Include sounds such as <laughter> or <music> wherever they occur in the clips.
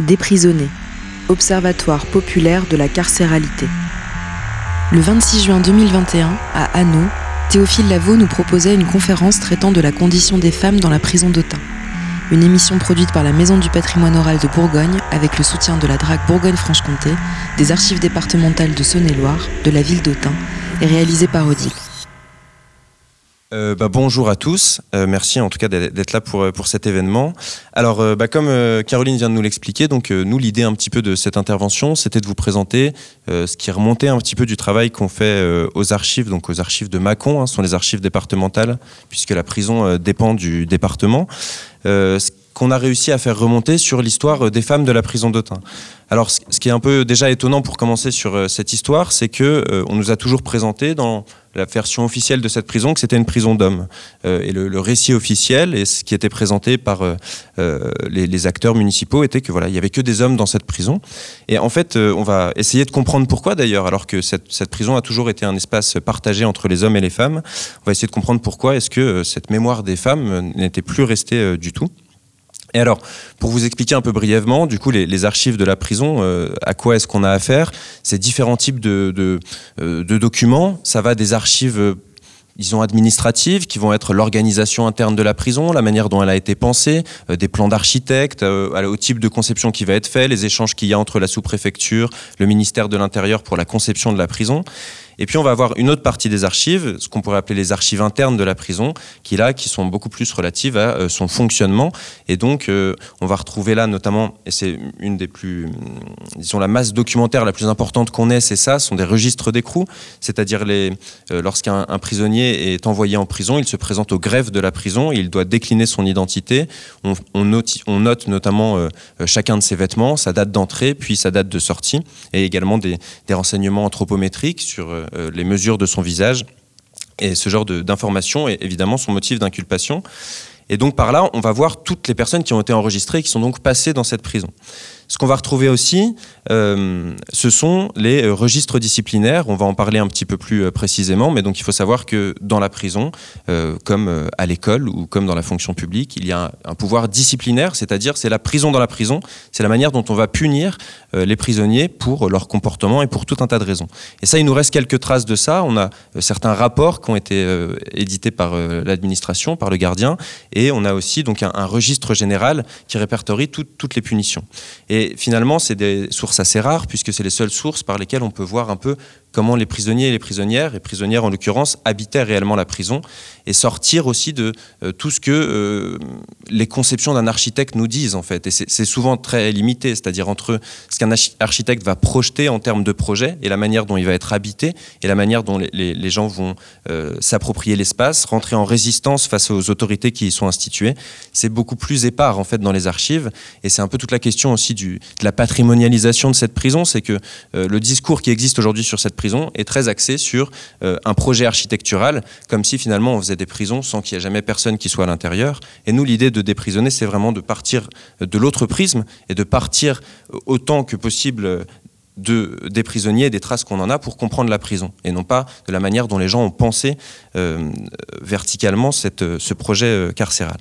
Déprisonné, Observatoire populaire de la carcéralité. Le 26 juin 2021, à Hanau, Théophile Lavaux nous proposait une conférence traitant de la condition des femmes dans la prison d'Autun. Une émission produite par la Maison du patrimoine oral de Bourgogne avec le soutien de la DRAC Bourgogne-Franche-Comté, des archives départementales de Saône-et-Loire, de la ville d'Autun et réalisée par Odile. Euh, bah, bonjour à tous, euh, merci en tout cas d'être là pour, pour cet événement. Alors euh, bah, comme Caroline vient de nous l'expliquer, donc nous l'idée un petit peu de cette intervention, c'était de vous présenter ce qui remontait un petit peu du travail qu'on fait aux archives, donc aux archives de Mâcon, hein, ce sont les archives départementales, puisque la prison dépend du département. Qu'on a réussi à faire remonter sur l'histoire des femmes de la prison d'Autun. Alors, ce qui est un peu déjà étonnant pour commencer sur cette histoire, c'est que on nous a toujours présenté dans la version officielle de cette prison que c'était une prison d'hommes. Euh, et le, récit officiel et ce qui était présenté par euh, euh, les, acteurs municipaux était que voilà, il y avait que des hommes dans cette prison. Et en fait, on va essayer de comprendre pourquoi d'ailleurs, alors que cette, prison a toujours été un espace partagé entre les hommes et les femmes. On va essayer de comprendre pourquoi est-ce que cette mémoire des femmes n'était plus restée du tout. Et alors, pour vous expliquer un peu brièvement, du coup, les, archives de la prison, euh, à quoi est-ce qu'on a affaire? C'est différents types de, euh, documents. Ça va des archives, euh, disons, administratives, qui vont être l'organisation interne de la prison, la manière dont elle a été pensée, des plans d'architectes, au type de conception qui va être fait, les échanges qu'il y a entre la sous-préfecture, le ministère de l'Intérieur pour la conception de la prison. Et puis on va avoir une autre partie des archives, ce qu'on pourrait appeler les archives internes de la prison, qui là, qui sont beaucoup plus relatives à euh, son fonctionnement. Et donc euh, on va retrouver là notamment, et c'est une des plus, hum, disons la masse documentaire la plus importante qu'on ait, c'est ça, ce sont des registres d'écrou, c'est-à-dire euh, lorsqu'un prisonnier est envoyé en prison, il se présente au greffe de la prison, il doit décliner son identité. On, note, notamment chacun de ses vêtements, sa date d'entrée, puis sa date de sortie, et également des, renseignements anthropométriques sur les mesures de son visage. Et ce genre d'informations est évidemment son motif d'inculpation. Et donc par là, on va voir toutes les personnes qui ont été enregistrées et qui sont donc passées dans cette prison. Ce qu'on va retrouver aussi, euh, ce sont les euh, registres disciplinaires. On va en parler un petit peu plus euh, précisément, mais donc il faut savoir que dans la prison, comme à l'école ou comme dans la fonction publique, il y a un, pouvoir disciplinaire, c'est-à-dire c'est la prison dans la prison, c'est la manière dont on va punir les prisonniers pour leur comportement et pour tout un tas de raisons. Et ça, il nous reste quelques traces de ça. On a certains rapports qui ont été édités par l'administration, par le gardien, et on a aussi donc un, registre général qui répertorie toutes les punitions. Et finalement, c'est des sources assez rares, puisque c'est les seules sources par lesquelles on peut voir un peu comment les prisonniers et les prisonnières, et prisonnières en l'occurrence, habitaient réellement la prison, et sortir aussi de euh, tout ce que euh, les conceptions d'un architecte nous disent en fait. Et c'est souvent très limité, c'est-à-dire entre ce qu'un architecte va projeter en termes de projet, et la manière dont il va être habité, et la manière dont les, gens vont euh, s'approprier l'espace, rentrer en résistance face aux autorités qui y sont instituées. C'est beaucoup plus épars en fait dans les archives, et c'est un peu toute la question aussi de la patrimonialisation de cette prison, c'est que le discours qui existe aujourd'hui sur cette est très axé sur euh, un projet architectural, comme si finalement on faisait des prisons sans qu'il n'y ait jamais personne qui soit à l'intérieur. Et nous, l'idée de déprisonner, c'est vraiment de partir de l'autre prisme et de partir euh, autant que possible de, des prisonniers des traces qu'on en a pour comprendre la prison, et non pas de la manière dont les gens ont pensé euh, verticalement cette, ce projet carcéral.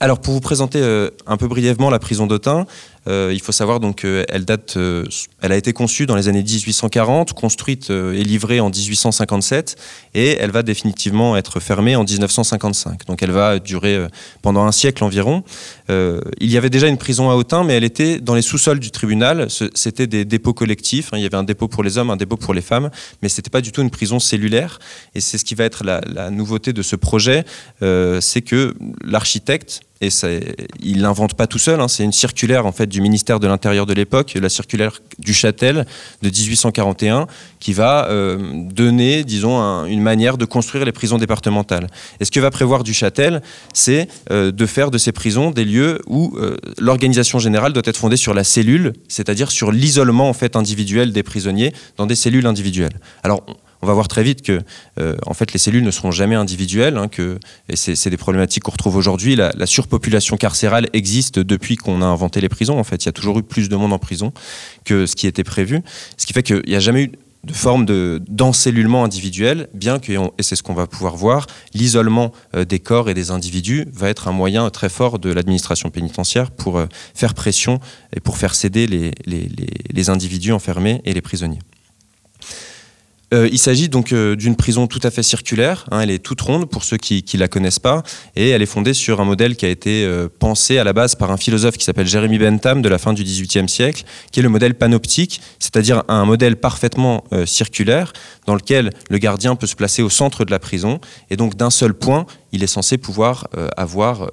Alors pour vous présenter un peu brièvement la prison d'Autun, euh, il faut savoir donc qu'elle date, euh, elle a été conçue dans les années 1840, construite euh, et livrée en 1857, et elle va définitivement être fermée en 1955. Donc elle va durer pendant un siècle environ. il y avait déjà une prison à Autun, mais elle était dans les sous-sols du tribunal. C'était des dépôts collectifs. Hein. Il y avait un dépôt pour les hommes, un dépôt pour les femmes, mais c'était pas du tout une prison cellulaire. Et c'est ce qui va être la nouveauté de ce projet, c'est que l'architecte et il l'invente pas tout seul, hein, c'est une circulaire en fait du ministère de l'Intérieur de l'époque, la circulaire du Châtel de 1841, qui va euh, donner, disons, une manière de construire les prisons départementales. Et ce que va prévoir du Châtel, c'est euh, de faire de ces prisons des lieux où euh, l'organisation générale doit être fondée sur la cellule, c'est-à-dire sur l'isolement en fait individuel des prisonniers dans des cellules individuelles. Alors va voir très vite que euh, en fait les cellules ne seront jamais individuelles, hein, que, et c'est des problématiques qu'on retrouve aujourd'hui. La, surpopulation carcérale existe depuis qu'on a inventé les prisons. En fait, il y a toujours eu plus de monde en prison que ce qui était prévu, ce qui fait qu'il n'y a jamais eu de forme d'encellulement individuel, bien que, et c'est ce qu'on va pouvoir voir, l'isolement euh, des corps et des individus va être un moyen très fort de l'administration pénitentiaire pour euh, faire pression et pour faire céder les individus enfermés et les prisonniers. Euh, il s'agit donc euh, d'une prison tout à fait circulaire. Hein, elle est toute ronde pour ceux qui ne la connaissent pas. Et elle est fondée sur un modèle qui a été euh, pensé à la base par un philosophe qui s'appelle Jérémy Bentham de la fin du XVIIIe siècle, qui est le modèle panoptique, c'est-à-dire un modèle parfaitement circulaire dans lequel le gardien peut se placer au centre de la prison. Et donc d'un seul point, il est censé pouvoir avoir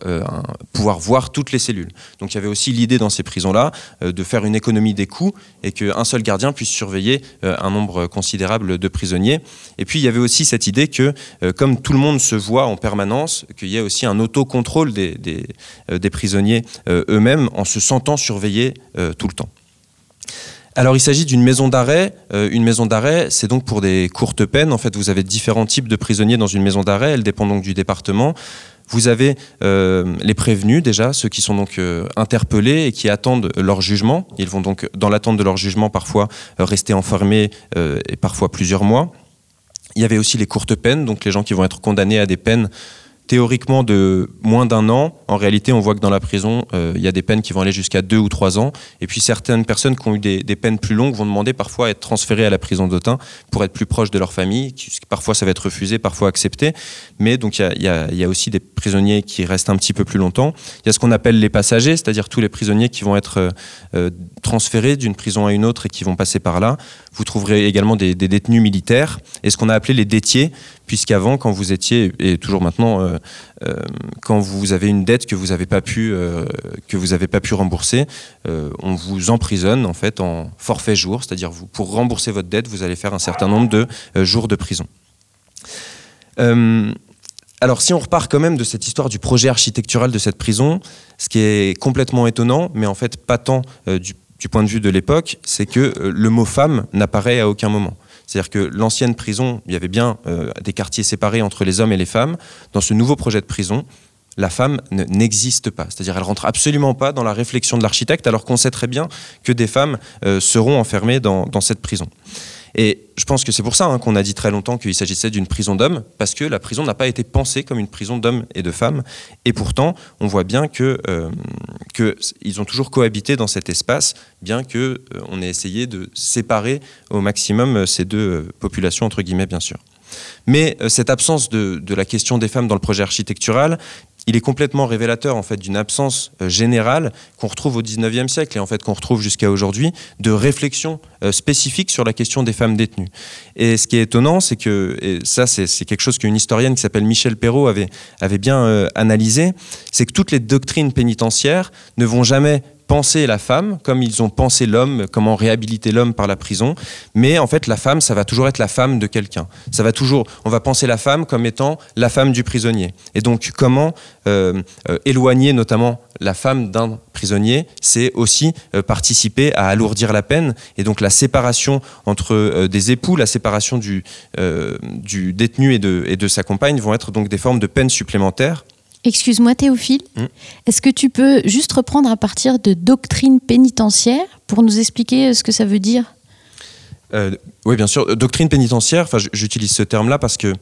pouvoir voir toutes les cellules. Donc il y avait aussi l'idée dans ces prisons-là de faire une économie des coûts et qu'un seul gardien puisse surveiller un nombre considérable de prisonniers. Et puis il y avait aussi cette idée que, euh, comme tout le monde se voit en permanence, qu'il y ait aussi un autocontrôle des, euh, prisonniers euh, eux-mêmes en se sentant surveillés tout le temps. Alors il s'agit d'une maison d'arrêt. une maison d'arrêt, c'est donc pour des courtes peines. En fait, vous avez différents types de prisonniers dans une maison d'arrêt. Elle dépend donc du département. Vous avez les prévenus déjà, ceux qui sont donc interpellés et qui attendent leur jugement. Ils vont donc, dans l'attente de leur jugement, parfois rester enfermés et parfois plusieurs mois. Il y avait aussi les courtes peines, donc les gens qui vont être condamnés à des peines théoriquement de moins d'un an. En réalité, on voit que dans la prison, euh, il y a des peines qui vont aller jusqu'à deux ou trois ans. Et puis certaines personnes qui ont eu des, peines plus longues vont demander parfois à être transférées à la prison d'Autun pour être plus proches de leur famille. Parfois, ça va être refusé, parfois accepté. Mais donc, il y a, aussi des prisonniers qui restent un petit peu plus longtemps. Il y a ce qu'on appelle les passagers, c'est-à-dire tous les prisonniers qui vont être euh, euh, transférés d'une prison à une autre et qui vont passer par là. Vous trouverez également des, détenus militaires et ce qu'on a appelé les détiers, puisqu'avant, quand vous étiez, et toujours maintenant, quand vous avez une dette que vous n'avez pas pu euh, que vous avez pas pu rembourser, on vous emprisonne en fait en forfait jour, c'est-à-dire vous pour rembourser votre dette, vous allez faire un certain nombre de jours de prison. alors si on repart quand même de cette histoire du projet architectural de cette prison, ce qui est complètement étonnant, mais en fait pas tant du point de vue de l'époque, c'est que le mot femme n'apparaît à aucun moment. C'est-à-dire que l'ancienne prison, il y avait bien euh, des quartiers séparés entre les hommes et les femmes. Dans ce nouveau projet de prison, la femme n'existe pas. C'est-à-dire elle rentre absolument pas dans la réflexion de l'architecte, alors qu'on sait très bien que des femmes euh, seront enfermées dans cette prison. Et je pense que c'est pour ça hein, qu'on a dit très longtemps qu'il s'agissait d'une prison d'hommes, parce que la prison n'a pas été pensée comme une prison d'hommes et de femmes. Et pourtant, on voit bien que, euh, ont toujours cohabité dans cet espace, bien que euh, on ait essayé de séparer au maximum euh, ces deux populations entre guillemets, bien sûr. Mais cette absence de, de, la question des femmes dans le projet architectural, il est complètement révélateur en fait d'une absence euh, générale qu'on retrouve au 19e siècle et en fait qu'on retrouve jusqu'à aujourd'hui de réflexion euh, spécifique sur la question des femmes détenues. Et ce qui est étonnant, c'est que et ça c'est quelque chose qu'une historienne qui s'appelle Michel Perrault avait, bien euh, analysé, c'est que toutes les doctrines pénitentiaires ne vont jamais penser la femme comme ils ont pensé l'homme, comment réhabiliter l'homme par la prison. Mais en fait, la femme, ça va toujours être la femme de quelqu'un. Ça va toujours, on va penser la femme comme étant la femme du prisonnier. Et donc, comment euh, euh, éloigner notamment la femme d'un prisonnier, c'est aussi euh, participer à alourdir la peine. Et donc, la séparation entre des époux, la séparation du, détenu et de, et de sa compagne vont être donc des formes de peine supplémentaires. Excuse-moi Théophile, hmm. est-ce que tu peux juste reprendre à partir de doctrine pénitentiaire pour nous expliquer euh, ce que ça veut dire? Euh, Oui, bien sûr. Doctrine pénitentiaire, j'utilise ce terme-là parce que,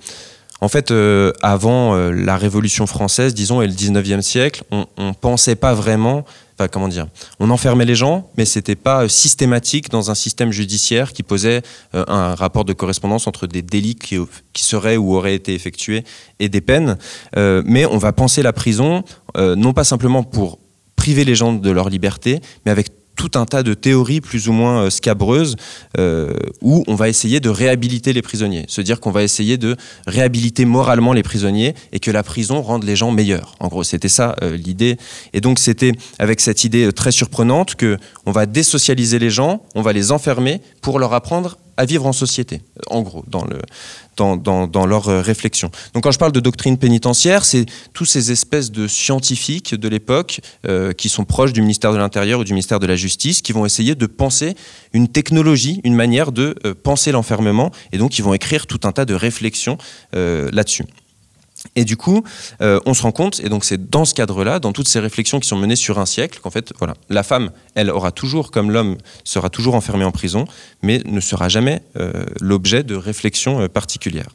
en fait, euh, avant la Révolution française, disons, et le 19e siècle, on ne pensait pas vraiment comment dire, on enfermait les gens, mais c'était pas euh, systématique dans un système judiciaire qui posait euh, un rapport de correspondance entre des délits qui, seraient ou auraient été effectués et des peines. Euh, mais on va penser la prison non pas simplement pour priver les gens de leur liberté, mais avec tout un tas de théories plus ou moins euh, scabreuses euh, où on va essayer de réhabiliter les prisonniers, se dire qu'on va essayer de réhabiliter moralement les prisonniers et que la prison rende les gens meilleurs. En gros, c'était ça euh, l'idée. Et donc c'était avec cette idée très surprenante que on va désocialiser les gens, on va les enfermer pour leur apprendre à vivre en société, en gros, dans, le, dans, dans, dans leur euh, réflexion. Donc quand je parle de doctrine pénitentiaire, c'est tous ces espèces de scientifiques de l'époque euh, qui sont proches du ministère de l'Intérieur ou du ministère de la Justice, qui vont essayer de penser une technologie, une manière de euh, penser l'enfermement, et donc ils vont écrire tout un tas de réflexions là-dessus. Et du coup, euh, on se rend compte, et donc c'est dans ce cadre-là, dans toutes ces réflexions qui sont menées sur un siècle, qu'en fait, la femme, elle aura toujours, comme l'homme, sera toujours enfermée en prison, mais ne sera jamais euh, l'objet de réflexions euh, particulières.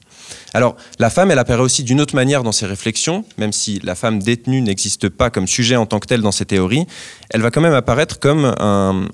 Alors, la femme, elle apparaît aussi d'une autre manière dans ses réflexions, même si la femme détenue n'existe pas comme sujet en tant que tel dans ces théories, elle va quand même apparaître comme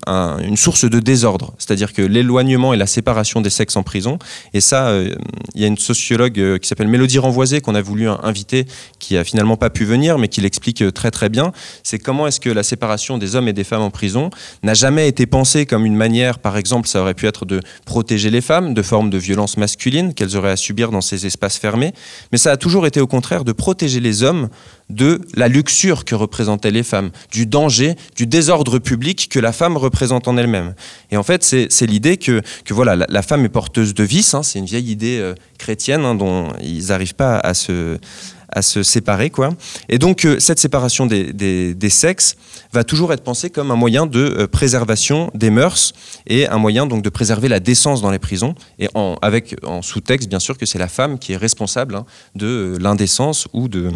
une source de désordre, c'est-à-dire que l'éloignement et la séparation des sexes en prison, et ça, euh, il y a une sociologue euh, qui s'appelle Mélodie Renvoisée qu'on a voulu inviter, qui a finalement pas pu venir, mais qui l'explique euh, très très bien, c'est comment est-ce que la séparation des hommes et des femmes en prison n'a jamais été pensée comme une manière, par exemple, ça aurait pu être de protéger les femmes de formes de violence masculine qu'elles auraient à subir dans ces espaces fermés, mais ça a toujours été au contraire de protéger les hommes de la luxure que représentaient les femmes, du danger, du désordre public que la femme représente en elle-même. Et en fait, c'est l'idée que, que, voilà, la, femme est porteuse de vices, hein, c'est une vieille idée euh, chrétienne hein, dont ils n'arrivent pas à se, à se séparer. Quoi. Et donc, euh, cette séparation des, des, sexes va toujours être pensée comme un moyen de euh, préservation des mœurs et un moyen donc de préserver la décence dans les prisons, et en, avec en sous-texte, bien sûr, que c'est la femme qui est responsable hein, de euh, l'indécence ou de,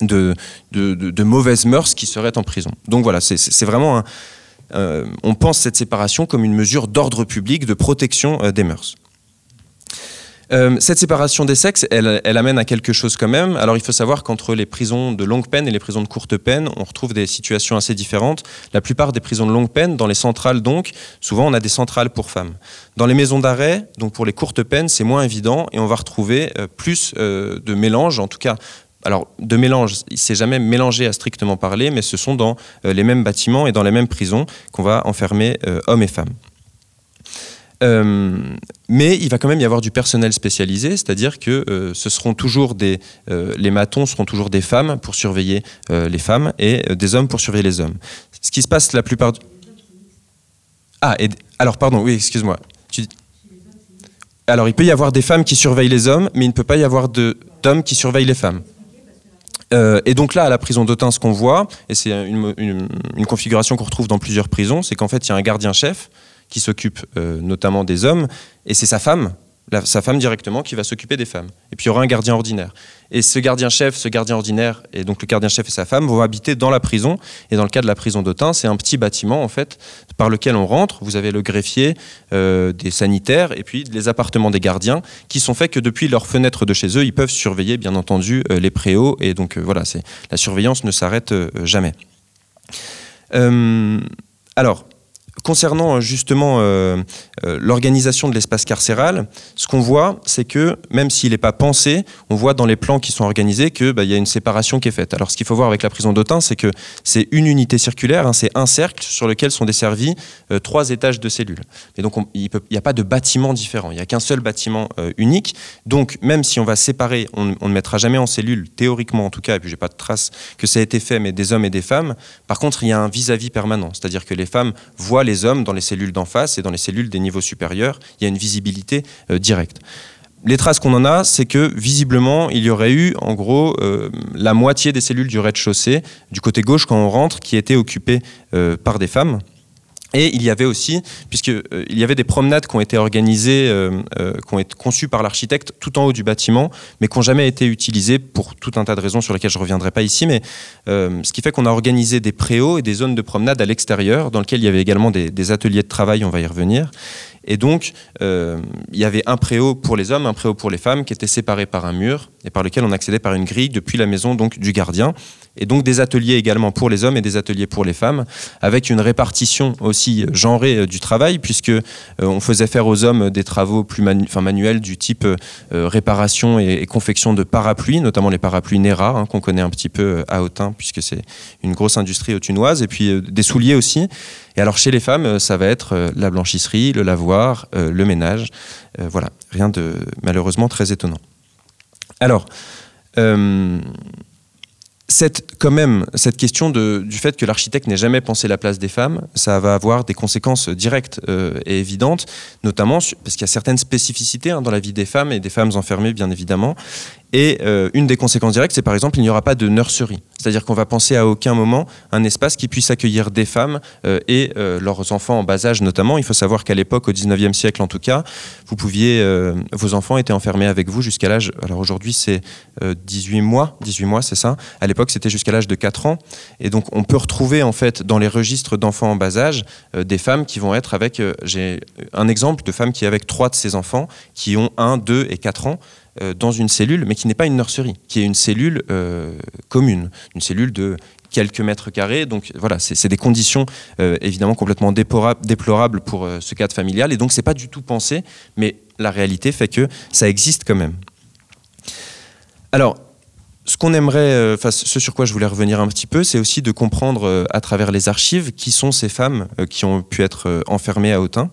de, de, mauvaises mœurs qui seraient en prison. Donc voilà, c'est vraiment un, on pense cette séparation comme une mesure d'ordre public, de protection des mœurs. Euh, cette séparation des sexes, elle, amène à quelque chose quand même. Alors il faut savoir qu'entre les prisons de longue peine et les prisons de courte peine, on retrouve des situations assez différentes. La plupart des prisons de longue peine, dans les centrales donc, souvent on a des centrales pour femmes. Dans les maisons d'arrêt, donc pour les courtes peines, c'est moins évident et on va retrouver euh, plus euh, de mélange, en tout cas alors, de mélange, c'est jamais mélangé à strictement parler, mais ce sont dans les mêmes bâtiments et dans les mêmes prisons qu'on va enfermer hommes et femmes. Euh, mais il va quand même y avoir du personnel spécialisé, c'est-à-dire que euh, ce seront toujours des, euh, les matons seront toujours des femmes pour surveiller les femmes et des hommes pour surveiller les hommes. Ce qui se passe la plupart du... Ah, alors pardon, oui, excuse-moi. Alors il peut y avoir des femmes qui surveillent les hommes, mais il ne peut pas y avoir d'hommes qui surveillent les femmes. et donc là, à la prison d'Autun, ce qu'on voit, et c'est une, une, configuration qu'on retrouve dans plusieurs prisons, c'est qu'en fait, il y a un gardien-chef qui s'occupe euh, notamment des hommes, et c'est sa femme, sa femme directement, qui va s'occuper des femmes. Et puis il y aura un gardien ordinaire. Et ce gardien-chef, ce gardien ordinaire, et donc le gardien-chef et sa femme vont habiter dans la prison. Et dans le cas de la prison d'Autun, c'est un petit bâtiment en fait par lequel on rentre. Vous avez le greffier, euh, des sanitaires, et puis les appartements des gardiens, qui sont faits que depuis leur fenêtre de chez eux, ils peuvent surveiller bien entendu euh, les préaux. Et donc voilà, la surveillance ne s'arrête jamais. alors, concernant euh, justement euh, euh, l'organisation de l'espace carcéral, ce qu'on voit, c'est que même s'il n'est pas pensé, on voit dans les plans qui sont organisés qu'il bah, y a une séparation qui est faite. Alors ce qu'il faut voir avec la prison d'Autun, c'est que c'est une unité circulaire, hein, c'est un cercle sur lequel sont desservis trois étages de cellules. Et donc il n'y a pas de bâtiment différent, il n'y a qu'un seul bâtiment unique. Donc même si on va séparer, on, ne mettra jamais en cellule, théoriquement en tout cas, et puis j'ai pas de trace que ça a été fait, mais des hommes et des femmes. Par contre, il y a un vis-à-vis -vis permanent, c'est-à-dire que les femmes voient les hommes dans les cellules d'en face et dans les cellules des niveaux supérieurs. Il y a une visibilité euh, directe. Les traces qu'on en a, c'est que visiblement, il y aurait eu en gros euh, la moitié des cellules du rez-de-chaussée, du côté gauche quand on rentre, qui étaient occupées euh, par des femmes. Et il y avait aussi, puisqu'il euh, y avait des promenades qui ont été organisées, euh, euh, qui ont été conçues par l'architecte tout en haut du bâtiment, mais qui n'ont jamais été utilisées pour tout un tas de raisons sur lesquelles je ne reviendrai pas ici. Mais ce qui fait qu'on a organisé des préaux et des zones de promenade à l'extérieur, dans lesquelles il y avait également des, des, ateliers de travail, on va y revenir. Et donc, il y avait un préau pour les hommes, un préau pour les femmes, qui étaient séparés par un mur et par lequel on accédait par une grille depuis la maison donc du gardien et donc des ateliers également pour les hommes et des ateliers pour les femmes, avec une répartition aussi genrée euh, du travail, puisque euh, on faisait faire aux hommes des travaux plus manuels du type euh, réparation et, confection de parapluies, notamment les parapluies Nera, hein, qu'on connaît un petit peu à Autun, puisque c'est une grosse industrie autunoise, et puis des souliers aussi. Et alors chez les femmes, ça va être la blanchisserie, le lavoir, le ménage. voilà, rien de malheureusement très étonnant. Alors, cette, quand même, cette question de, du fait que l'architecte n'ait jamais pensé la place des femmes, ça va avoir des conséquences directes euh, et évidentes, notamment parce qu'il y a certaines spécificités hein, dans la vie des femmes et des femmes enfermées, bien évidemment. Et euh, une des conséquences directes, c'est par exemple, il n'y aura pas de nurserie. C'est-à-dire qu'on va penser à aucun moment un espace qui puisse accueillir des femmes euh, et euh, leurs enfants en bas âge notamment. Il faut savoir qu'à l'époque, au 19e siècle en tout cas, vous pouviez, vos enfants étaient enfermés avec vous jusqu'à l'âge, alors aujourd'hui c'est 18 mois, 18 mois c'est ça. À l'époque c'était jusqu'à l'âge de 4 ans. Et donc on peut retrouver en fait dans les registres d'enfants en bas âge des femmes qui vont être avec, j'ai un exemple de femmes qui avec trois de ses enfants qui ont 1, 2 et 4 ans. Euh, dans une cellule, mais qui n'est pas une nurserie, qui est une cellule euh, commune, une cellule de quelques mètres carrés. Donc voilà, c'est des conditions euh, évidemment complètement déplorables pour ce cadre familial, et donc c'est pas du tout pensé, mais la réalité fait que ça existe quand même. Alors, ce qu'on aimerait, enfin, ce sur quoi je voulais revenir un petit peu, c'est aussi de comprendre à travers les archives qui sont ces femmes qui ont pu être enfermées à Autun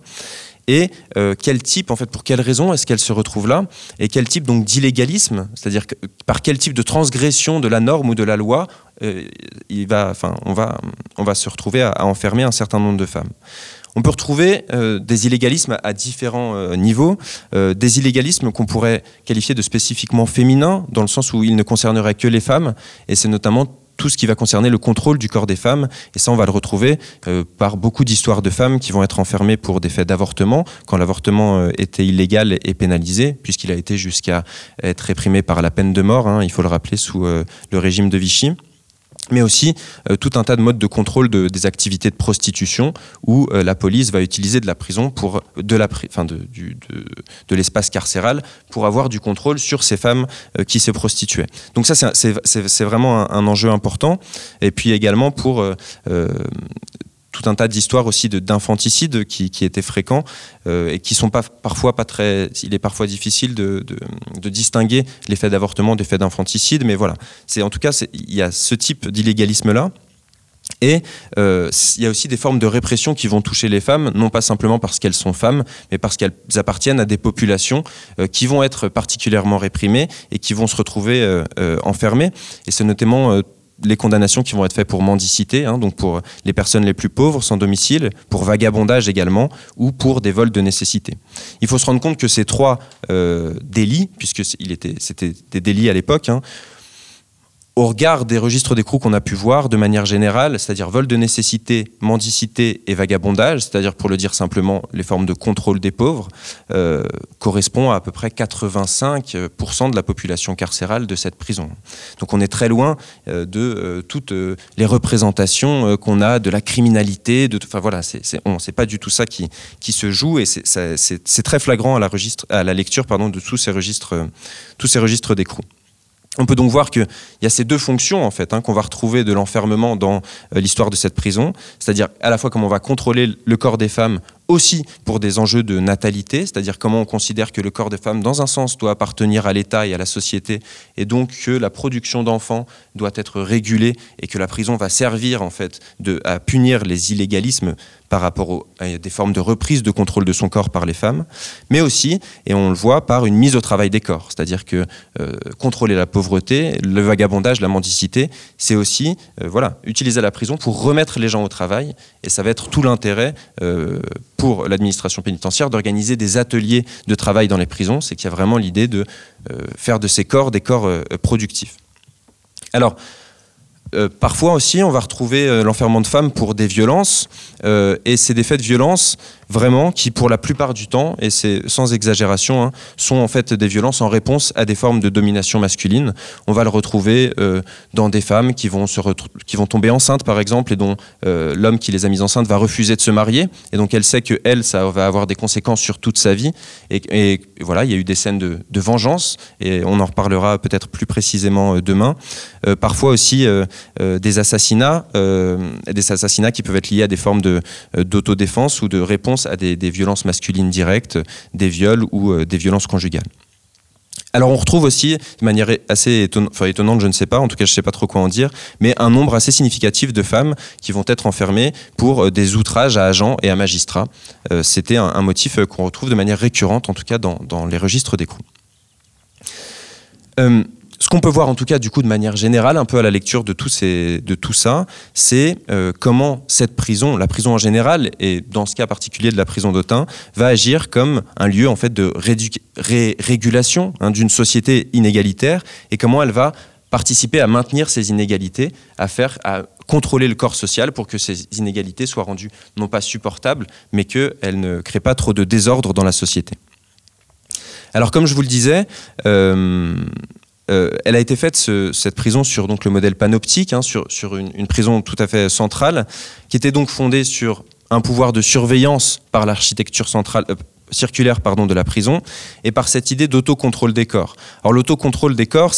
et euh, quel type, en fait, pour quelles raisons est-ce qu'elle se retrouve là, et quel type donc d'illégalisme, c'est-à-dire par quel type de transgression de la norme ou de la loi, euh, il va, enfin, on va, on va se retrouver à, enfermer un certain nombre de femmes? On peut retrouver euh, des illégalismes à différents niveaux, des illégalismes qu'on pourrait qualifier de spécifiquement féminins, dans le sens où ils ne concerneraient que les femmes, et c'est notamment tout ce qui va concerner le contrôle du corps des femmes. Et ça, on va le retrouver euh, par beaucoup d'histoires de femmes qui vont être enfermées pour des faits d'avortement, quand l'avortement euh, était illégal et pénalisé, puisqu'il a été jusqu'à être réprimé par la peine de mort, hein, il faut le rappeler, sous euh, le régime de Vichy mais aussi euh, tout un tas de modes de contrôle de, des activités de prostitution où euh, la police va utiliser de la prison pour de la enfin de l'espace carcéral pour avoir du contrôle sur ces femmes euh, qui se prostituaient. Donc ça c'est vraiment un, un, enjeu important et puis également pour tout un tas d'histoires aussi d'infanticide qui, qui, étaient fréquents euh, et qui sont pas, parfois pas très. Il est parfois difficile de, de, distinguer les faits d'avortement des faits d'infanticide, mais voilà. C'est en tout cas il y a ce type d'illégalisme là. Et euh, il y a aussi des formes de répression qui vont toucher les femmes, non pas simplement parce qu'elles sont femmes, mais parce qu'elles appartiennent à des populations euh, qui vont être particulièrement réprimées et qui vont se retrouver enfermées. Et c'est notamment les condamnations qui vont être faites pour mendicité, hein, donc pour les personnes les plus pauvres sans domicile, pour vagabondage également, ou pour des vols de nécessité. Il faut se rendre compte que ces trois euh, délits, puisque c'était des délits à l'époque, hein, au regard des registres d'écrou qu'on a pu voir de manière générale, c'est-à-dire vol de nécessité, mendicité et vagabondage, c'est-à-dire pour le dire simplement les formes de contrôle des pauvres, euh, correspond à à peu près 85% de la population carcérale de cette prison. Donc on est très loin euh, de euh, toutes les représentations qu'on a de la criminalité, de, enfin voilà, c'est pas du tout ça qui, qui se joue et c'est très flagrant à la, registre, à la lecture pardon, de tous ces registres, tous ces registres d'écrou. On peut donc voir qu'il y a ces deux fonctions en fait hein, qu'on va retrouver de l'enfermement dans euh, l'histoire de cette prison, c'est-à-dire à la fois comment on va contrôler le corps des femmes aussi pour des enjeux de natalité, c'est-à-dire comment on considère que le corps des femmes, dans un sens, doit appartenir à l'État et à la société, et donc que la production d'enfants doit être régulée et que la prison va servir en fait à punir les illégalismes par rapport à des formes de reprise de contrôle de son corps par les femmes, mais aussi, et on le voit, par une mise au travail des corps, c'est-à-dire que euh, contrôler la pauvreté, le vagabondage, la mendicité, c'est aussi euh, voilà, utiliser la prison pour remettre les gens au travail, et ça va être tout l'intérêt euh, pour l'administration pénitentiaire d'organiser des ateliers de travail dans les prisons, c'est qu'il y a vraiment l'idée de faire de ces corps des corps productifs. Alors, euh, parfois aussi, on va retrouver l'enfermement de femmes pour des violences, et c'est des faits de violence vraiment qui, pour la plupart du temps, et c'est sans exagération, hein, sont en fait des violences en réponse à des formes de domination masculine. On va le retrouver euh, dans des femmes qui vont, se qui vont tomber enceintes, par exemple, et dont euh, l'homme qui les a mises enceintes va refuser de se marier, et donc elle sait que elle, ça va avoir des conséquences sur toute sa vie. Et, voilà, il y a eu des scènes de, de vengeance, et on en reparlera peut-être plus précisément euh, demain. parfois aussi des assassinats, des assassinats qui peuvent être liés à des formes d'autodéfense ou de réponse à des, violences masculines directes, des viols ou euh, des violences conjugales. Alors on retrouve aussi, de manière assez étonnante, je ne sais pas, en tout cas je ne sais pas trop quoi en dire, mais un nombre assez significatif de femmes qui vont être enfermées pour euh, des outrages à agents et à magistrats. Euh, c'était un, motif qu'on retrouve de manière récurrente, en tout cas dans, les registres d'écrou ce qu'on peut voir en tout cas du coup de manière générale, un peu à la lecture de tout, ça, c'est euh, comment cette prison, la prison en général, et dans ce cas particulier de la prison d'Autun, va agir comme un lieu en fait de régulation hein, d'une société inégalitaire et comment elle va participer à maintenir ces inégalités, à faire, à contrôler le corps social pour que ces inégalités soient rendues non pas supportables, mais qu'elles ne créent pas trop de désordre dans la société. Alors comme je vous le disais, euh, euh, elle a été faite, cette prison, sur le modèle panoptique, hein, sur, sur une, prison tout à fait centrale, qui était donc fondée sur un pouvoir de surveillance par l'architecture centrale, euh, circulaire pardon, de la prison et par cette idée d'autocontrôle des corps. Alors l'autocontrôle des corps,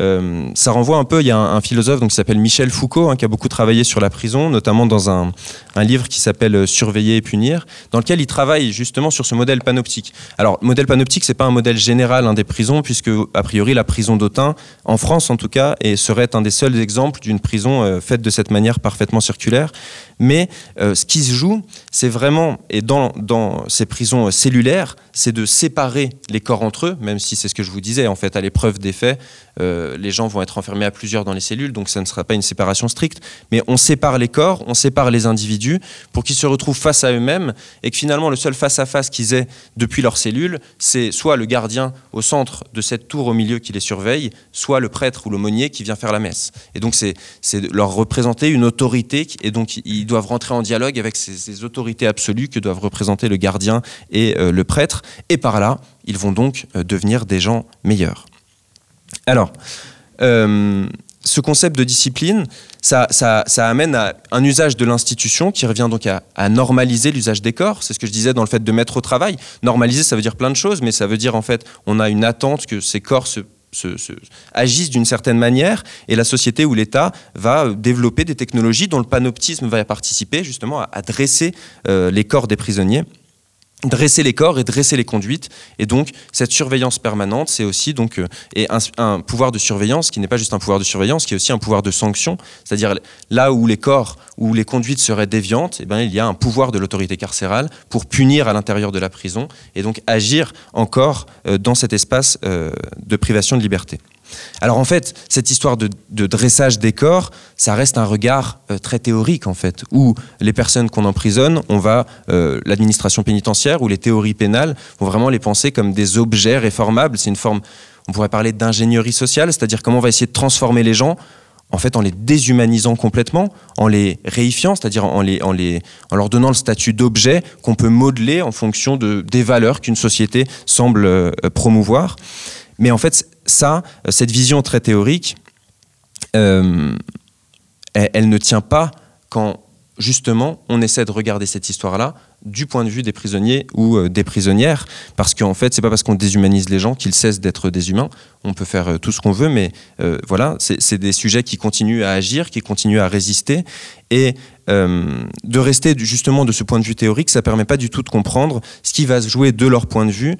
euh, ça renvoie un peu, il y a un, philosophe donc, qui s'appelle Michel Foucault hein, qui a beaucoup travaillé sur la prison, notamment dans un, livre qui s'appelle euh, Surveiller et punir, dans lequel il travaille justement sur ce modèle panoptique. Alors modèle panoptique, c'est pas un modèle général hein, des prisons, puisque a priori la prison d'Autun, en France en tout cas, serait un des seuls exemples d'une prison euh, faite de cette manière parfaitement circulaire. Mais ce qui se joue, c'est vraiment, et dans, dans ces prisons cellulaire, c'est de séparer les corps entre eux, même si c'est ce que je vous disais, en fait, à l'épreuve des faits, euh, les gens vont être enfermés à plusieurs dans les cellules, donc ça ne sera pas une séparation stricte, mais on sépare les corps, on sépare les individus pour qu'ils se retrouvent face à eux-mêmes et que finalement le seul face-à-face qu'ils aient depuis leur cellule, c'est soit le gardien au centre de cette tour au milieu qui les surveille, soit le prêtre ou l'aumônier qui vient faire la messe. Et donc c'est leur représenter une autorité, et donc ils doivent rentrer en dialogue avec ces, autorités absolues que doivent représenter le gardien et euh, le prêtre, et par là, ils vont donc euh, devenir des gens meilleurs. Alors, euh, ce concept de discipline, ça, amène à un usage de l'institution qui revient donc à, normaliser l'usage des corps. C'est ce que je disais dans le fait de mettre au travail. Normaliser, ça veut dire plein de choses, mais ça veut dire en fait, on a une attente que ces corps se, agissent d'une certaine manière et la société ou l'État va développer des technologies dont le panoptisme va participer justement à, dresser les corps des prisonniers dresser les corps et dresser les conduites. Et donc, cette surveillance permanente, c'est aussi donc, euh, un, pouvoir de surveillance qui n'est pas juste un pouvoir de surveillance, qui est aussi un pouvoir de sanction. C'est-à-dire, là où les corps, ou les conduites seraient déviantes, eh bien, il y a un pouvoir de l'autorité carcérale pour punir à l'intérieur de la prison et donc agir encore euh, dans cet espace euh, de privation de liberté. Alors en fait, cette histoire de, dressage des corps, ça reste un regard euh, très théorique en fait, où les personnes qu'on emprisonne, on va, euh, l'administration pénitentiaire ou les théories pénales vont vraiment les penser comme des objets réformables. C'est une forme, on pourrait parler d'ingénierie sociale, c'est-à-dire comment on va essayer de transformer les gens en fait en les déshumanisant complètement, en les réifiant, c'est-à-dire en, les, en, leur donnant le statut d'objet qu'on peut modeler en fonction de, des valeurs qu'une société semble euh, promouvoir. Mais en fait, ça, euh, cette vision très théorique, euh, elle, ne tient pas quand justement on essaie de regarder cette histoire-là du point de vue des prisonniers ou euh, des prisonnières, parce qu'en fait, c'est pas parce qu'on déshumanise les gens qu'ils cessent d'être des humains. On peut faire tout ce qu'on veut, mais voilà, c'est des sujets qui continuent à agir, qui continuent à résister, et de rester justement de ce point de vue théorique, ça permet pas du tout de comprendre ce qui va se jouer de leur point de vue,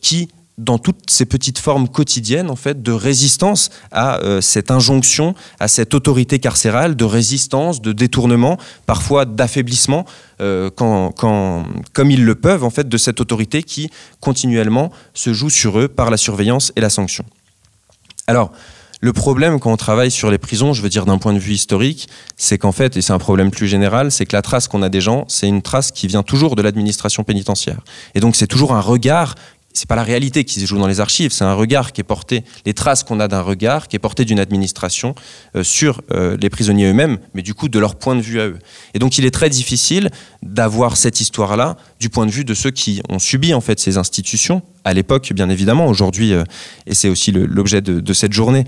qui dans toutes ces petites formes quotidiennes en fait de résistance à euh, cette injonction, à cette autorité carcérale, de résistance, de détournement, parfois d'affaiblissement, euh, quand, quand, comme ils le peuvent en fait de cette autorité qui continuellement se joue sur eux par la surveillance et la sanction. Alors le problème quand on travaille sur les prisons, je veux dire d'un point de vue historique, c'est qu'en fait, et c'est un problème plus général, c'est que la trace qu'on a des gens, c'est une trace qui vient toujours de l'administration pénitentiaire. Et donc c'est toujours un regard c'est pas la réalité qui se joue dans les archives, c'est un regard qui est porté, les traces qu'on a d'un regard qui est porté d'une administration euh, sur euh, les prisonniers eux-mêmes, mais du coup de leur point de vue à eux. Et donc il est très difficile d'avoir cette histoire-là du point de vue de ceux qui ont subi en fait ces institutions à l'époque, bien évidemment. Aujourd'hui, euh, et c'est aussi l'objet de, de, cette journée,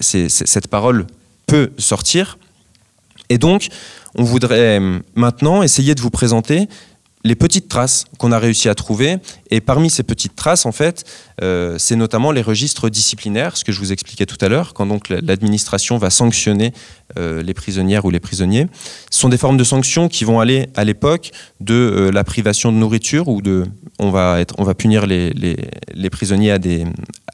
cette parole peut sortir. Et donc, on voudrait maintenant essayer de vous présenter les petites traces qu'on a réussi à trouver. Et parmi ces petites traces, en fait, euh, c'est notamment les registres disciplinaires, ce que je vous expliquais tout à l'heure, quand donc l'administration va sanctionner euh, les prisonnières ou les prisonniers. Ce sont des formes de sanctions qui vont aller à l'époque de euh, la privation de nourriture ou de, on va on va punir les, les, les prisonniers à des,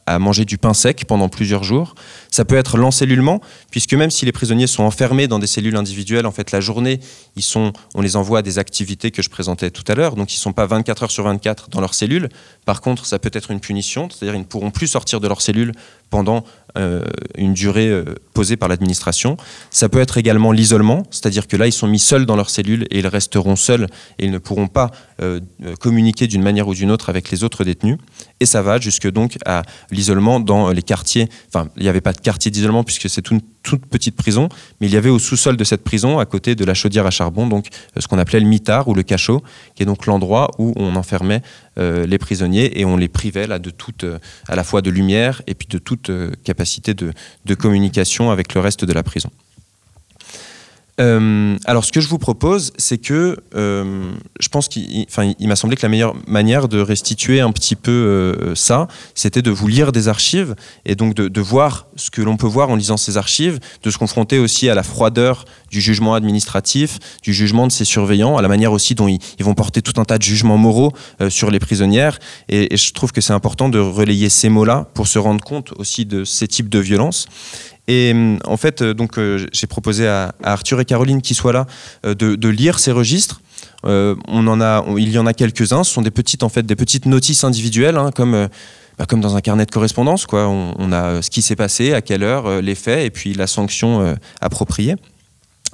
à manger du pain sec pendant plusieurs jours. Ça peut être l'encellulement, puisque même si les prisonniers sont enfermés dans des cellules individuelles, en fait, la journée, ils sont, on les envoie à des activités que je présentais tout à l'heure, donc ils ne sont pas 24 heures sur 24 dans leurs cellules. Par contre, ça peut être une punition, c'est-à-dire ils ne pourront plus sortir de leurs cellules pendant euh, une durée euh, posée par l'administration. Ça peut être également l'isolement, c'est-à-dire que là, ils sont mis seuls dans leurs cellules et ils resteront seuls et ils ne pourront pas euh, communiquer d'une manière ou d'une autre avec les autres détenus. Et ça va jusque donc à l'isolement dans les quartiers. Enfin, il n'y avait pas quartier d'isolement puisque c'est une toute petite prison, mais il y avait au sous-sol de cette prison, à côté de la chaudière à charbon, donc ce qu'on appelait le mitard ou le cachot, qui est donc l'endroit où on enfermait les prisonniers et on les privait là de toute, à la fois de lumière et puis de toute capacité de, de communication avec le reste de la prison. Euh, alors, ce que je vous propose, c'est que euh, je pense qu'il il, m'a semblé que la meilleure manière de restituer un petit peu euh, ça, c'était de vous lire des archives et donc de voir ce que l'on peut voir en lisant ces archives, de se confronter aussi à la froideur du jugement administratif, du jugement de ces surveillants, à la manière aussi dont ils, vont porter tout un tas de jugements moraux sur les prisonnières. Et, je trouve que c'est important de relayer ces mots-là pour se rendre compte aussi de ces types de violences. Et en fait, euh, donc euh, j'ai proposé à, Arthur et Caroline qui soient là euh, de, lire ces registres. on en a, il y en a quelques-uns. Ce sont des petites, en fait, des petites notices individuelles, hein, comme bah, comme dans un carnet de correspondance. Quoi. On, a ce qui s'est passé, à quelle heure, les faits, et puis la sanction appropriée,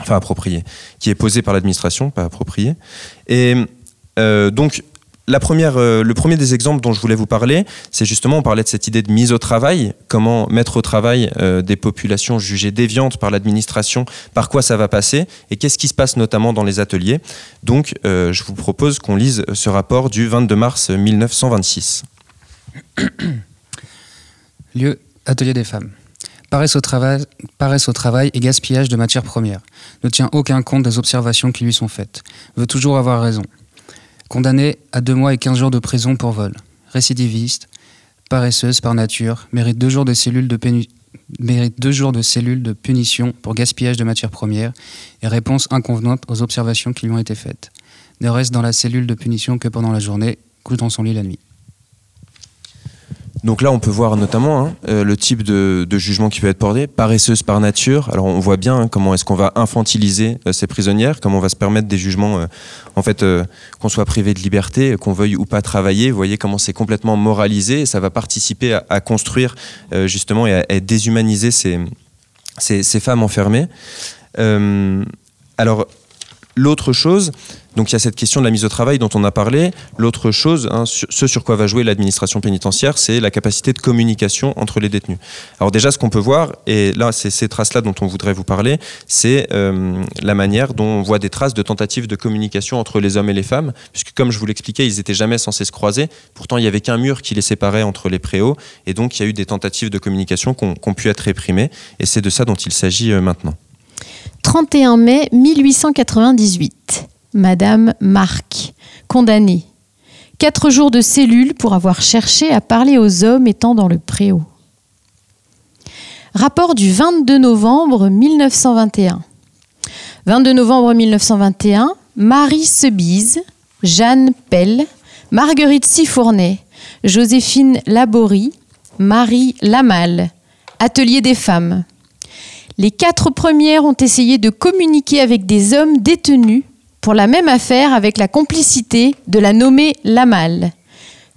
enfin appropriée, qui est posée par l'administration, pas appropriée. Et donc la première, euh, le premier des exemples dont je voulais vous parler, c'est justement, on parlait de cette idée de mise au travail, comment mettre au travail euh, des populations jugées déviantes par l'administration, par quoi ça va passer, et qu'est-ce qui se passe notamment dans les ateliers. Donc, euh, je vous propose qu'on lise ce rapport du 22 mars 1926. <coughs> Lieu, atelier des femmes. Paresse au, travail, et gaspillage de matières premières. Ne tient aucun compte des observations qui lui sont faites. Veut toujours avoir raison. Condamnée à deux mois et quinze jours de prison pour vol. Récidiviste, paresseuse par nature, mérite deux jours de cellules de, mérite deux jours de cellules de punition pour gaspillage de matières premières et réponse inconvenante aux observations qui lui ont été faites. Ne reste dans la cellule de punition que pendant la journée, couche dans son lit la nuit. Donc là, on peut voir notamment hein, euh, le type de, jugement qui peut être porté, paresseuse par nature. Alors on voit bien hein, comment est-ce qu'on va infantiliser euh, ces prisonnières, comment on va se permettre des jugements, euh, en fait, qu'on soit privé de liberté, qu'on veuille ou pas travailler. Vous voyez comment c'est complètement moralisé et ça va participer à, construire justement et à, déshumaniser ces, ces, ces, femmes enfermées. alors l'autre chose, donc il y a cette question de la mise au travail dont on a parlé. L'autre chose, hein, ce sur quoi va jouer l'administration pénitentiaire, c'est la capacité de communication entre les détenus. Alors déjà, ce qu'on peut voir, et là, c'est ces traces-là dont on voudrait vous parler, c'est euh, la manière dont on voit des traces de tentatives de communication entre les hommes et les femmes, puisque comme je vous l'expliquais, ils n'étaient jamais censés se croiser. Pourtant, il n'y avait qu'un mur qui les séparait entre les préaux, et donc il y a eu des tentatives de communication qui ont, pu être réprimées, et c'est de ça dont il s'agit euh, maintenant. 31 mai 1898. Madame Marc, condamnée. Quatre jours de cellule pour avoir cherché à parler aux hommes étant dans le préau. Rapport du 22 novembre 1921. 22 novembre 1921, Marie Sebise, Jeanne Pell, Marguerite Sifournay, Joséphine Laborie, Marie Lamal, Atelier des femmes. Les quatre premières ont essayé de communiquer avec des hommes détenus pour la même affaire avec la complicité de la nommée Lamal.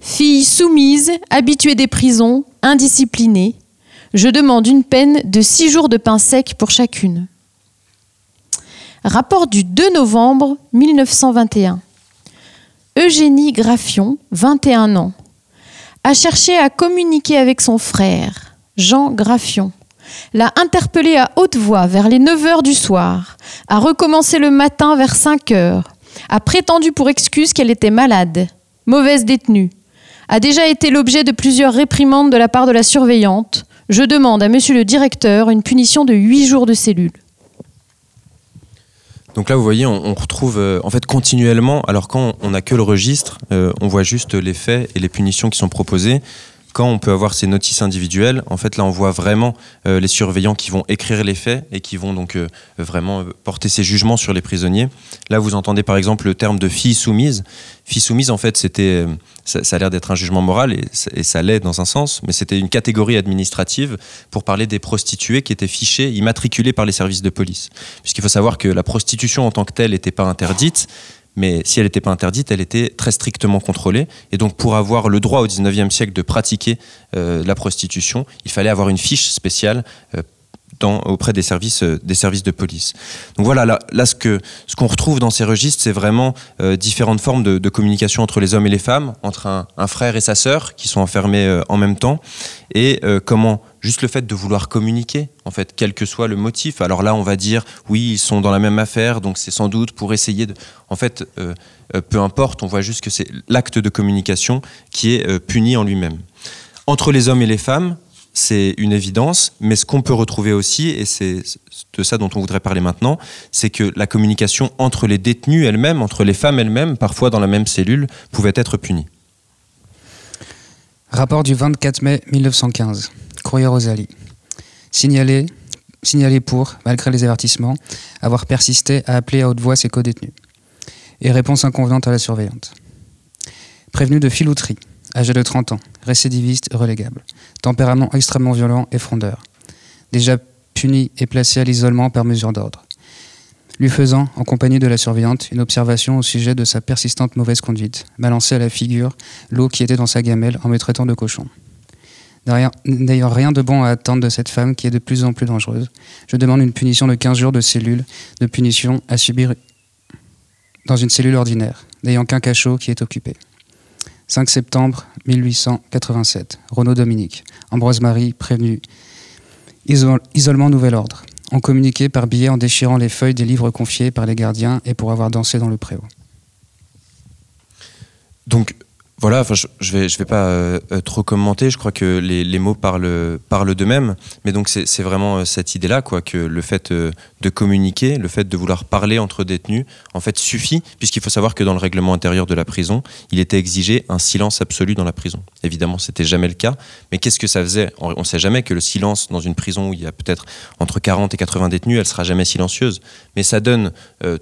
Fille soumise, habituée des prisons, indisciplinée, je demande une peine de six jours de pain sec pour chacune. Rapport du 2 novembre 1921. Eugénie Graffion, 21 ans, a cherché à communiquer avec son frère, Jean Graffion, l'a interpellée à haute voix vers les 9 heures du soir, a recommencé le matin vers 5 heures, a prétendu pour excuse qu'elle était malade, mauvaise détenue, a déjà été l'objet de plusieurs réprimandes de la part de la surveillante. Je demande à monsieur le directeur une punition de 8 jours de cellule. Donc là, vous voyez, on, retrouve euh, en fait continuellement, alors quand on n'a que le registre, euh, on voit juste les faits et les punitions qui sont proposées quand on peut avoir ces notices individuelles, en fait là on voit vraiment les surveillants qui vont écrire les faits et qui vont donc vraiment porter ces jugements sur les prisonniers. Là vous entendez par exemple le terme de fille soumise. Fille soumise en fait c'était, ça, a l'air d'être un jugement moral et, et ça l'est dans un sens, mais c'était une catégorie administrative pour parler des prostituées qui étaient fichées, immatriculées par les services de police. Puisqu'il faut savoir que la prostitution en tant que telle n'était pas interdite, mais si elle n'était pas interdite, elle était très strictement contrôlée. Et donc, pour avoir le droit au 19e siècle de pratiquer euh, la prostitution, il fallait avoir une fiche spéciale euh, auprès des services, euh, des services de police. Donc voilà, là, ce qu'on retrouve dans ces registres, c'est vraiment différentes formes de, communication entre les hommes et les femmes, entre un, frère et sa sœur qui sont enfermés en même temps, et comment juste le fait de vouloir communiquer, en fait, quel que soit le motif. Alors là, on va dire, oui, ils sont dans la même affaire, donc c'est sans doute pour essayer de... En fait, euh, euh, peu importe, on voit juste que c'est l'acte de communication qui est euh, puni en lui-même. Entre les hommes et les femmes, c'est une évidence, mais ce qu'on peut retrouver aussi, et c'est de ça dont on voudrait parler maintenant, c'est que la communication entre les détenus elles-mêmes, entre les femmes elles-mêmes, parfois dans la même cellule, pouvait être punie. Rapport du 24 mai 1915. Courrier Rosalie. Signalé, signalé pour, malgré les avertissements, avoir persisté à appeler à haute voix ses co-détenus. Et réponse inconvenante à la surveillante. Prévenu de filouterie, âgé de 30 ans, récidiviste relégable, tempérament extrêmement violent et frondeur. Déjà puni et placé à l'isolement par mesure d'ordre. Lui faisant, en compagnie de la surveillante, une observation au sujet de sa persistante mauvaise conduite, balancer à la figure l'eau qui était dans sa gamelle en me traitant de cochon. D'ailleurs, rien de bon à attendre de cette femme qui est de plus en plus dangereuse. Je demande une punition de 15 jours de cellule, de punition à subir dans une cellule ordinaire, n'ayant qu'un cachot qui est occupé. 5 septembre 1887. Renaud Dominique. Ambroise Marie, prévenu. isolement nouvel ordre. On communiquait par billet en déchirant les feuilles des livres confiés par les gardiens et pour avoir dansé dans le préau. Donc, voilà, enfin, je, je vais, je vais pas euh, euh, trop commenter. Je crois que les, les mots parlent, parlent d'eux-mêmes. Mais donc, c'est vraiment euh, cette idée-là, quoi, que le fait de communiquer, le fait de vouloir parler entre détenus, en fait, suffit, puisqu'il faut savoir que dans le règlement intérieur de la prison, il était exigé un silence absolu dans la prison. Évidemment, c'était jamais le cas. Mais qu'est-ce que ça faisait? On ne sait jamais que le silence dans une prison où il y a peut-être entre 40 et 80 détenus, elle sera jamais silencieuse. Mais ça donne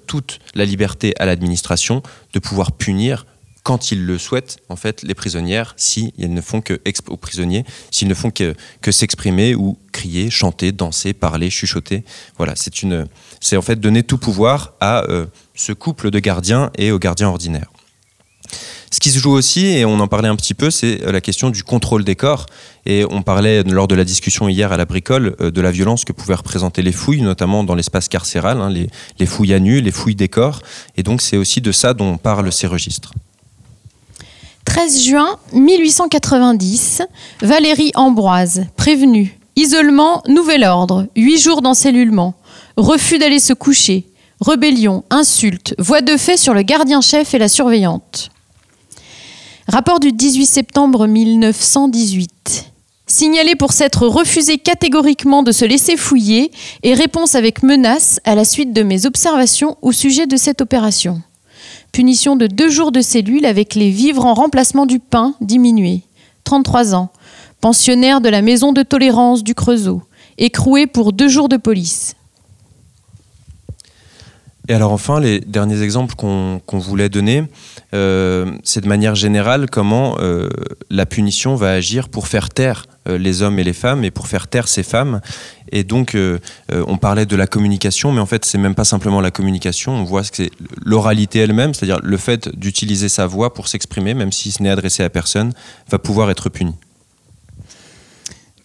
toute la liberté à l'administration de pouvoir punir quand ils le souhaitent, en fait, les prisonnières, si elles ne font que aux prisonniers, s'ils ne font que, que s'exprimer ou crier, chanter, danser, parler, chuchoter. Voilà, c'est une, c'est en fait donner tout pouvoir à euh, ce couple de gardiens et aux gardiens ordinaires. Ce qui se joue aussi, et on en parlait un petit peu, c'est la question du contrôle des corps. Et on parlait lors de la discussion hier à la bricole euh, de la violence que pouvaient représenter les fouilles, notamment dans l'espace carcéral, hein, les, les fouilles à nu, les fouilles des corps. Et donc c'est aussi de ça dont parlent ces registres. 13 juin 1890, Valérie Ambroise, prévenue. Isolement, nouvel ordre, 8 jours d'encellulement. Refus d'aller se coucher. Rébellion, insulte, voix de fait sur le gardien-chef et la surveillante. Rapport du 18 septembre 1918. Signalé pour s'être refusé catégoriquement de se laisser fouiller et réponse avec menace à la suite de mes observations au sujet de cette opération. Punition de deux jours de cellule avec les vivres en remplacement du pain diminué. 33 ans. Pensionnaire de la maison de tolérance du Creusot. Écroué pour deux jours de police. Et alors enfin, les derniers exemples qu'on voulait donner, euh, c'est de manière générale comment euh, la punition va agir pour faire taire euh, les hommes et les femmes et pour faire taire ces femmes. Et donc, on parlait de la communication, mais en fait, c'est même pas simplement la communication. On voit que c'est l'oralité elle-même, c'est-à-dire le fait d'utiliser sa voix pour s'exprimer, même si ce n'est adressé à personne, va pouvoir être puni.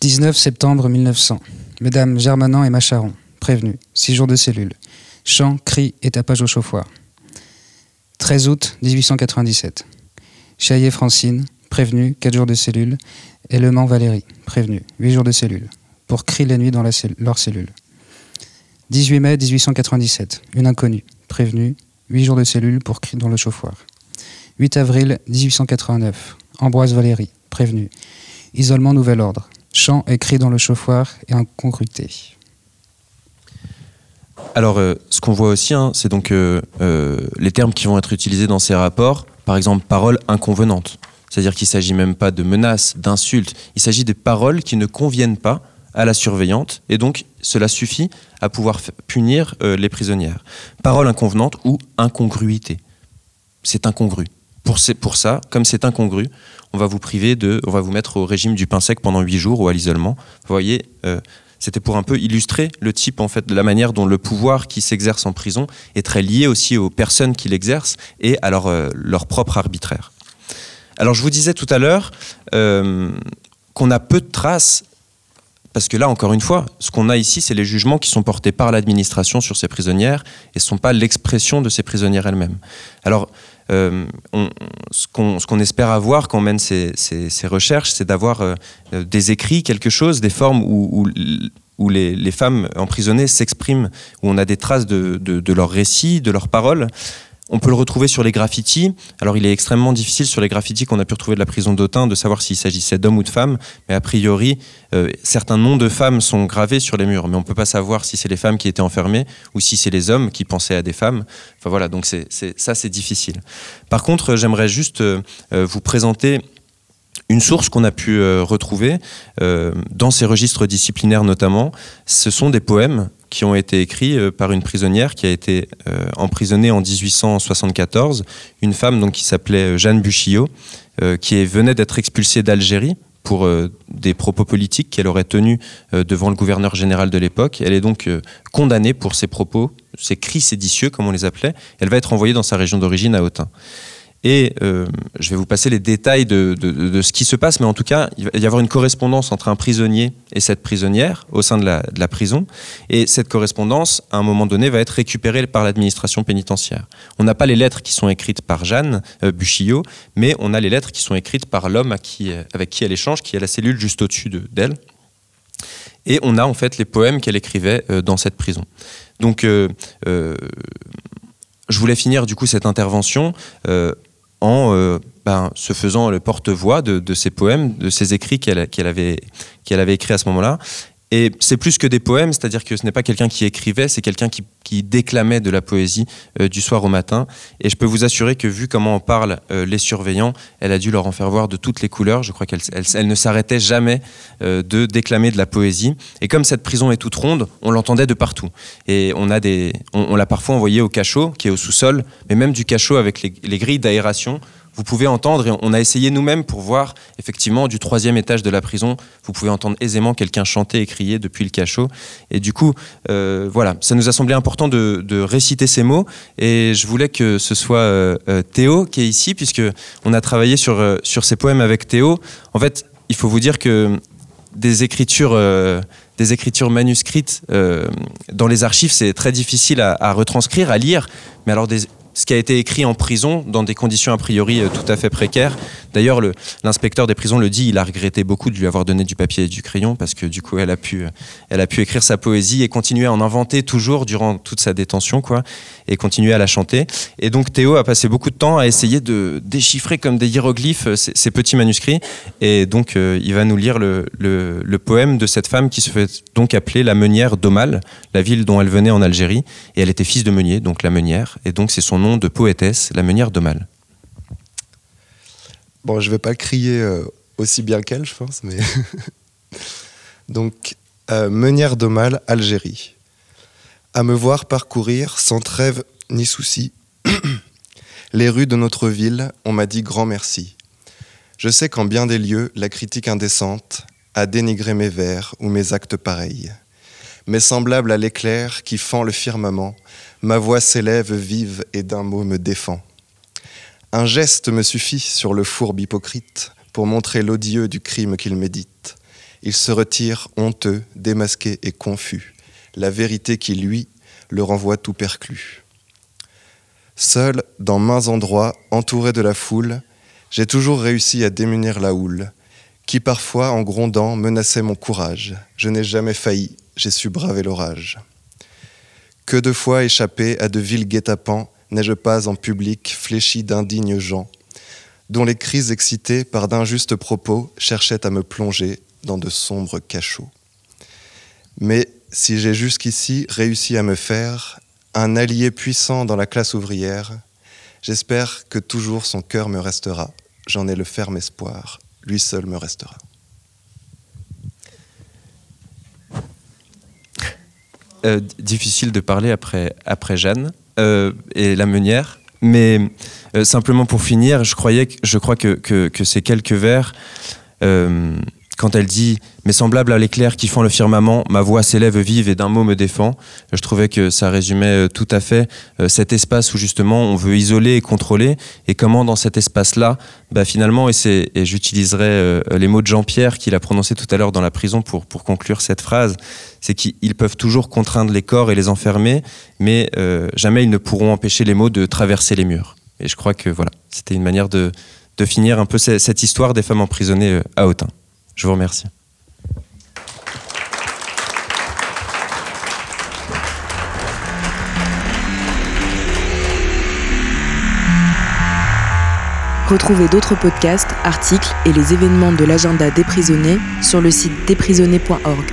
19 septembre 1900. Mesdames Germanin et Macharon, prévenus. Six jours de cellule. Chant, cri et tapage au chauffoir. 13 août 1897. Chaillet Francine, prévenu, 4 jours de cellule. Élément Valérie, prévenu, 8 jours de cellule. Pour cri la nuit dans leur cellule. 18 mai 1897. Une inconnue, prévenue, 8 jours de cellule pour cri dans le chauffoir. 8 avril 1889. Ambroise Valérie, prévenu. Isolement nouvel ordre. Chant et cri dans le chauffoir et incongruité. Alors, euh, ce qu'on voit aussi, hein, c'est donc euh, euh, les termes qui vont être utilisés dans ces rapports. Par exemple, parole inconvenante. C'est-à-dire qu'il ne s'agit même pas de menaces, d'insultes, il s'agit des paroles qui ne conviennent pas à la surveillante, et donc cela suffit à pouvoir punir les prisonnières. Paroles inconvenantes ou incongruité. C'est incongru. Pour, ça, comme c'est incongru, on va vous priver de, on va vous mettre au régime du pain sec pendant huit jours ou à l'isolement. Vous voyez, c'était pour un peu illustrer le type, en fait, de la manière dont le pouvoir qui s'exerce en prison est très lié aussi aux personnes qui l'exercent et à leur, euh, propre arbitraire. Alors, je vous disais tout à l'heure qu'on a peu de traces parce que là, encore une fois, ce qu'on a ici, c'est les jugements qui sont portés par l'administration sur ces prisonnières et ne sont pas l'expression de ces prisonnières elles-mêmes. Alors, euh, ce qu'on espère avoir quand on mène ces, recherches, c'est d'avoir euh, des écrits, quelque chose, des formes où, les, femmes emprisonnées s'expriment, où on a des traces de, leurs récits, de leurs paroles. On peut le retrouver sur les graffitis. Alors, il est extrêmement difficile sur les graffitis qu'on a pu retrouver de la prison d'Autun de savoir s'il s'agissait d'hommes ou de femmes. Mais a priori, euh, certains noms de femmes sont gravés sur les murs. Mais on ne peut pas savoir si c'est les femmes qui étaient enfermées ou si c'est les hommes qui pensaient à des femmes. Enfin voilà, donc ça, c'est difficile. Par contre, j'aimerais juste euh, euh, vous présenter une source qu'on a pu retrouver dans ces registres disciplinaires notamment, ce sont des poèmes qui ont été écrits euh, par une prisonnière qui a été euh, emprisonnée en 1874, une femme donc, qui s'appelait euh, Jeanne Buchillot, qui venait d'être expulsée d'Algérie pour des propos politiques qu'elle aurait tenus devant le gouverneur général de l'époque. Elle est donc condamnée pour ses propos, ses cris séditieux, comme on les appelait. Elle va être envoyée dans sa région d'origine à Autun. Et euh, je vais vous passer les détails de, ce qui se passe, mais en tout cas, il va y avoir une correspondance entre un prisonnier et cette prisonnière au sein de la, prison. Et cette correspondance, à un moment donné, va être récupérée par l'administration pénitentiaire. On n'a pas les lettres qui sont écrites par Jeanne euh, Buchillot, mais on a les lettres qui sont écrites par l'homme avec qui elle échange, qui est la cellule juste au-dessus d'elle. et on a en fait les poèmes qu'elle écrivait euh, dans cette prison. Donc, je voulais finir du coup cette intervention en euh, ben, se faisant le porte-voix de, ces poèmes, de ces écrits qu'elle avait, qu'elle avait écrits à ce moment-là. Et c'est plus que des poèmes, c'est-à-dire que ce n'est pas quelqu'un qui écrivait, c'est quelqu'un qui, déclamait de la poésie euh, du soir au matin. Et je peux vous assurer que vu comment on parle euh, les surveillants, elle a dû leur en faire voir de toutes les couleurs. Je crois qu'elle elle, ne s'arrêtait jamais de déclamer de la poésie. Et comme cette prison est toute ronde, on l'entendait de partout. Et on a des, on, l'a parfois envoyé au cachot, qui est au sous-sol, mais même du cachot avec les grilles d'aération vous pouvez entendre, et on a essayé nous-mêmes pour voir, effectivement, du troisième étage de la prison, vous pouvez entendre aisément quelqu'un chanter et crier depuis le cachot. Et du coup, euh, voilà, ça nous a semblé important de, réciter ces mots, et je voulais que ce soit euh, euh, Théo qui est ici, puisque on a travaillé sur, sur ces poèmes avec Théo. En fait, il faut vous dire que des écritures des écritures manuscrites dans les archives, c'est très difficile à, à, retranscrire, à lire. Mais alors des, ce qui a été écrit en prison dans des conditions a priori euh, tout à fait précaires. D'ailleurs, l'inspecteur des prisons le dit, il a regretté beaucoup de lui avoir donné du papier et du crayon parce que du coup, elle a pu, elle a pu écrire sa poésie et continuer à en inventer toujours durant toute sa détention, quoi, et continuer à la chanter. Et donc, Théo a passé beaucoup de temps à essayer de déchiffrer comme des hiéroglyphes euh, ces, petits manuscrits. Et donc, euh, il va nous lire le, le, poème de cette femme qui se fait donc appeler la meunière d'Omal, la ville dont elle venait en Algérie. Et elle était fils de meunier, donc la meunière. Et donc, c'est son nom de poétesse, la meunière d'Omal. Bon, je vais pas crier euh, aussi bien qu'elle, je pense, mais. <laughs> Donc, euh, Meunière de Mal, Algérie. À me voir parcourir sans trêve ni souci <clears throat> les rues de notre ville, on m'a dit grand merci. Je sais qu'en bien des lieux, la critique indécente a dénigré mes vers ou mes actes pareils. Mais semblable à l'éclair qui fend le firmament, ma voix s'élève vive et d'un mot me défend. Un geste me suffit sur le fourbe hypocrite pour montrer l'odieux du crime qu'il médite. Il se retire honteux, démasqué et confus, la vérité qui, lui, le renvoie tout perclus. Seul, dans mains endroits, entouré de la foule, j'ai toujours réussi à démunir la houle, qui parfois, en grondant, menaçait mon courage. Je n'ai jamais failli, j'ai su braver l'orage. Que de fois échappé à de vils guet-apens, n'ai-je pas en public fléchi d'indignes gens, dont les cris excités par d'injustes propos cherchaient à me plonger dans de sombres cachots. Mais si j'ai jusqu'ici réussi à me faire un allié puissant dans la classe ouvrière, j'espère que toujours son cœur me restera. j'en ai le ferme espoir, lui seul me restera. Euh, difficile de parler après, après Jeanne euh, et la meunière, mais euh, simplement pour finir, je, croyais je crois que, que ces quelques vers quand elle dit Mais semblable à l'éclair qui fend le firmament, ma voix s'élève vive et d'un mot me défend. Je trouvais que ça résumait euh, tout à fait euh, cet espace où justement on veut isoler et contrôler, et comment dans cet espace-là, bah, finalement, et, et j'utiliserai euh, les mots de Jean-Pierre qu'il a prononcé tout à l'heure dans la prison pour, pour conclure cette phrase, c'est qu'ils peuvent toujours contraindre les corps et les enfermer, mais jamais ils ne pourront empêcher les mots de traverser les murs. Et je crois que voilà, c'était une manière de, de finir un peu cette histoire des femmes emprisonnées à Autun. Je vous remercie. Retrouvez d'autres podcasts, articles et les événements de l'agenda des prisonniers sur le site desprisonnés.org.